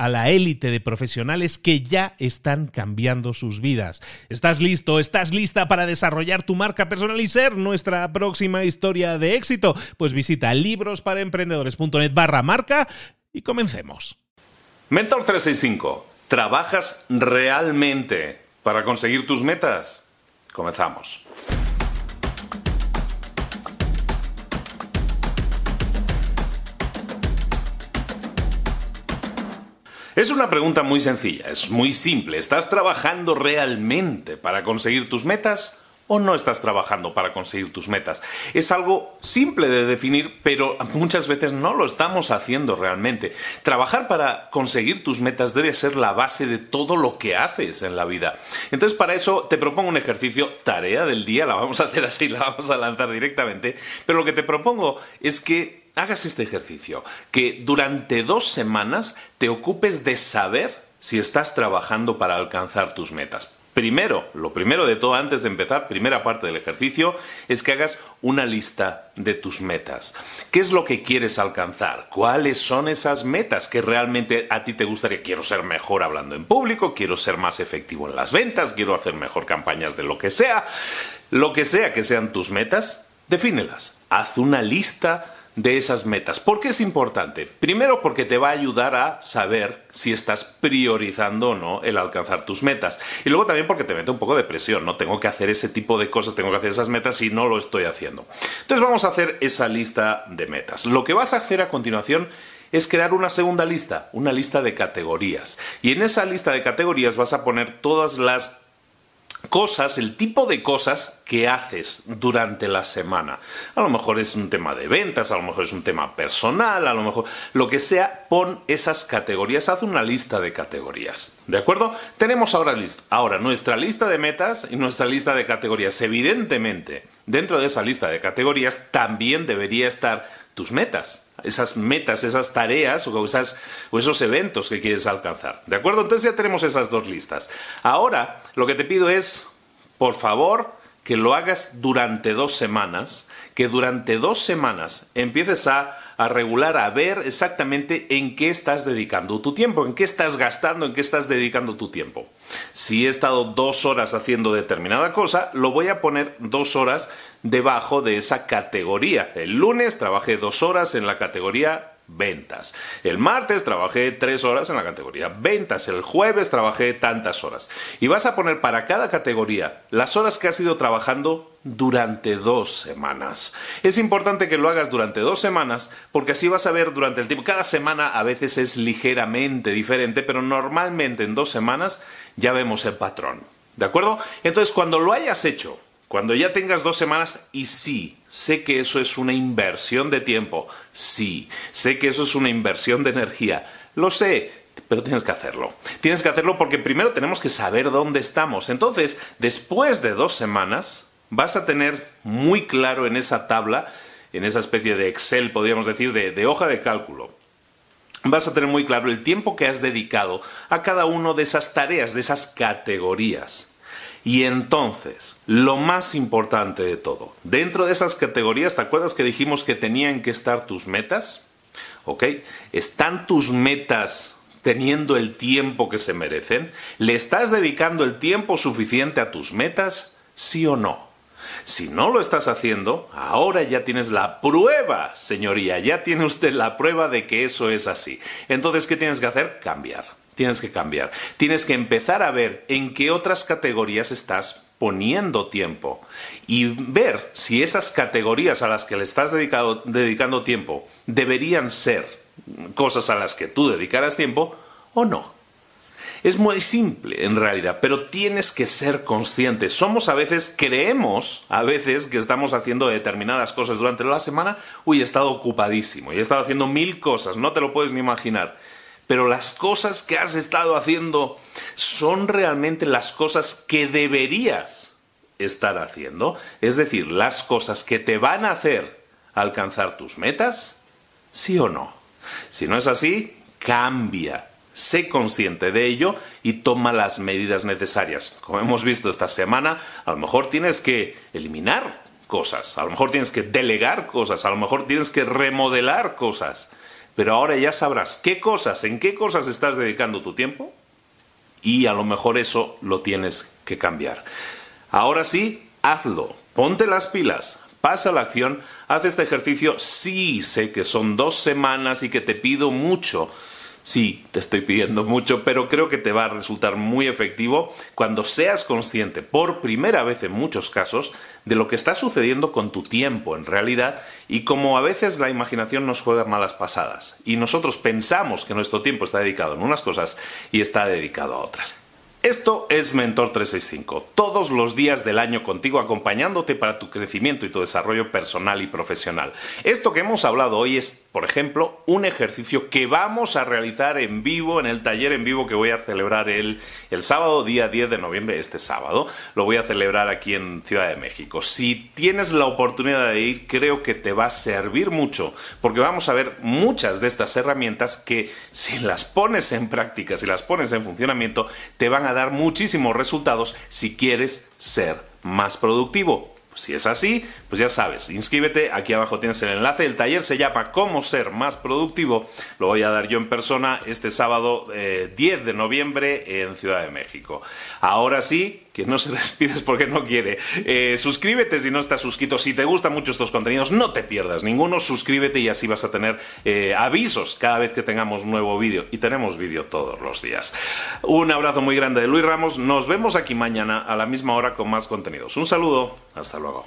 a la élite de profesionales que ya están cambiando sus vidas. ¿Estás listo? ¿Estás lista para desarrollar tu marca personal y ser nuestra próxima historia de éxito? Pues visita librosparaemprendedores.net barra marca y comencemos. Mentor 365. ¿Trabajas realmente para conseguir tus metas? Comenzamos. Es una pregunta muy sencilla, es muy simple. ¿Estás trabajando realmente para conseguir tus metas? o no estás trabajando para conseguir tus metas. Es algo simple de definir, pero muchas veces no lo estamos haciendo realmente. Trabajar para conseguir tus metas debe ser la base de todo lo que haces en la vida. Entonces, para eso te propongo un ejercicio, tarea del día, la vamos a hacer así, la vamos a lanzar directamente, pero lo que te propongo es que hagas este ejercicio, que durante dos semanas te ocupes de saber si estás trabajando para alcanzar tus metas. Primero, lo primero de todo antes de empezar, primera parte del ejercicio, es que hagas una lista de tus metas. ¿Qué es lo que quieres alcanzar? ¿Cuáles son esas metas que realmente a ti te gustaría? Quiero ser mejor hablando en público, quiero ser más efectivo en las ventas, quiero hacer mejor campañas de lo que sea. Lo que sea que sean tus metas, defínelas. Haz una lista de esas metas. ¿Por qué es importante? Primero porque te va a ayudar a saber si estás priorizando o no el alcanzar tus metas. Y luego también porque te mete un poco de presión, ¿no? Tengo que hacer ese tipo de cosas, tengo que hacer esas metas y no lo estoy haciendo. Entonces vamos a hacer esa lista de metas. Lo que vas a hacer a continuación es crear una segunda lista, una lista de categorías. Y en esa lista de categorías vas a poner todas las cosas, el tipo de cosas que haces durante la semana. A lo mejor es un tema de ventas, a lo mejor es un tema personal, a lo mejor lo que sea, pon esas categorías, haz una lista de categorías. ¿De acuerdo? Tenemos ahora, ahora nuestra lista de metas y nuestra lista de categorías. Evidentemente, dentro de esa lista de categorías también debería estar tus metas, esas metas, esas tareas o, o esos eventos que quieres alcanzar. ¿De acuerdo? Entonces ya tenemos esas dos listas. Ahora, lo que te pido es, por favor, que lo hagas durante dos semanas, que durante dos semanas empieces a, a, regular, a ver exactamente en qué estás dedicando tu tiempo, en qué estás gastando, en qué estás dedicando tu tiempo. Si he estado dos horas haciendo determinada cosa, lo voy a poner dos horas debajo de esa categoría. El lunes trabajé dos horas en la categoría ventas. El martes trabajé tres horas en la categoría ventas. El jueves trabajé tantas horas. Y vas a poner para cada categoría las horas que has ido trabajando durante dos semanas. Es importante que lo hagas durante dos semanas porque así vas a ver durante el tiempo. Cada semana a veces es ligeramente diferente, pero normalmente en dos semanas ya vemos el patrón. ¿De acuerdo? Entonces, cuando lo hayas hecho, cuando ya tengas dos semanas, y sí, sé que eso es una inversión de tiempo, sí, sé que eso es una inversión de energía, lo sé, pero tienes que hacerlo. Tienes que hacerlo porque primero tenemos que saber dónde estamos. Entonces, después de dos semanas, vas a tener muy claro en esa tabla, en esa especie de Excel, podríamos decir, de, hoja de cálculo, vas a tener muy claro el tiempo que has dedicado a cada una de esas tareas, de esas categorías. Y entonces, lo más importante de todo, dentro de esas categorías, ¿te acuerdas que dijimos que tenían que estar tus metas? ¿Ok? ¿Están tus metas teniendo el tiempo que se merecen? ¿Le estás dedicando el tiempo suficiente a tus metas? ¿Sí o no? Si no lo estás haciendo, ahora ya tienes la prueba, señoría, ya tiene usted la prueba de que eso es así. Entonces, ¿qué tienes que hacer? Cambiar. Tienes que cambiar. Tienes que empezar a ver en qué otras categorías estás poniendo tiempo y ver si esas categorías a las que le estás dedicando tiempo deberían ser cosas a las que tú dedicaras tiempo o no. Es muy simple en realidad, pero tienes que ser consciente. Somos a veces, creemos a veces que estamos haciendo determinadas cosas durante la semana. Uy, he estado ocupadísimo y he estado haciendo mil cosas, no te lo puedes ni imaginar. Pero las cosas que has estado haciendo son realmente las cosas que deberías estar haciendo. Es decir, las cosas que te van a hacer alcanzar tus metas, sí o no. Si no es así, cambia sé consciente de ello y toma las medidas necesarias. Como hemos visto esta semana, a lo mejor tienes que eliminar cosas, a lo mejor tienes que delegar cosas, a lo mejor tienes que remodelar cosas, pero ahora ya sabrás qué cosas, en qué cosas estás dedicando tu tiempo y a lo mejor eso lo tienes que cambiar. Ahora sí, hazlo, ponte las pilas, pasa la acción, haz este ejercicio, sí sé que son dos semanas y que te pido mucho, Sí, te estoy pidiendo mucho, pero creo que te va a resultar muy efectivo cuando seas consciente, por primera vez en muchos casos, de lo que está sucediendo con tu tiempo en realidad y como a veces la imaginación nos juega malas pasadas y nosotros pensamos que nuestro tiempo está dedicado en unas cosas y está dedicado a otras. Esto es Mentor 365, todos los días del año contigo acompañándote para tu crecimiento y tu desarrollo personal y profesional. Esto que hemos hablado hoy es, por ejemplo, un ejercicio que vamos a realizar en vivo, en el taller en vivo que voy a celebrar el, el sábado, día 10 de noviembre, este sábado. Lo voy a celebrar aquí en Ciudad de México. Si tienes la oportunidad de ir, creo que te va a servir mucho, porque vamos a ver muchas de estas herramientas que si las pones en práctica, si las pones en funcionamiento, te van a dar muchísimos resultados si quieres ser más productivo. Si es así, pues ya sabes, inscríbete, aquí abajo tienes el enlace, el taller se llama Cómo ser más productivo, lo voy a dar yo en persona este sábado 10 eh, de noviembre en Ciudad de México. Ahora sí, no se despides porque no quiere. Eh, suscríbete si no estás suscrito. Si te gustan mucho estos contenidos, no te pierdas ninguno. Suscríbete y así vas a tener eh, avisos cada vez que tengamos nuevo vídeo. Y tenemos vídeo todos los días. Un abrazo muy grande de Luis Ramos. Nos vemos aquí mañana a la misma hora con más contenidos. Un saludo. Hasta luego.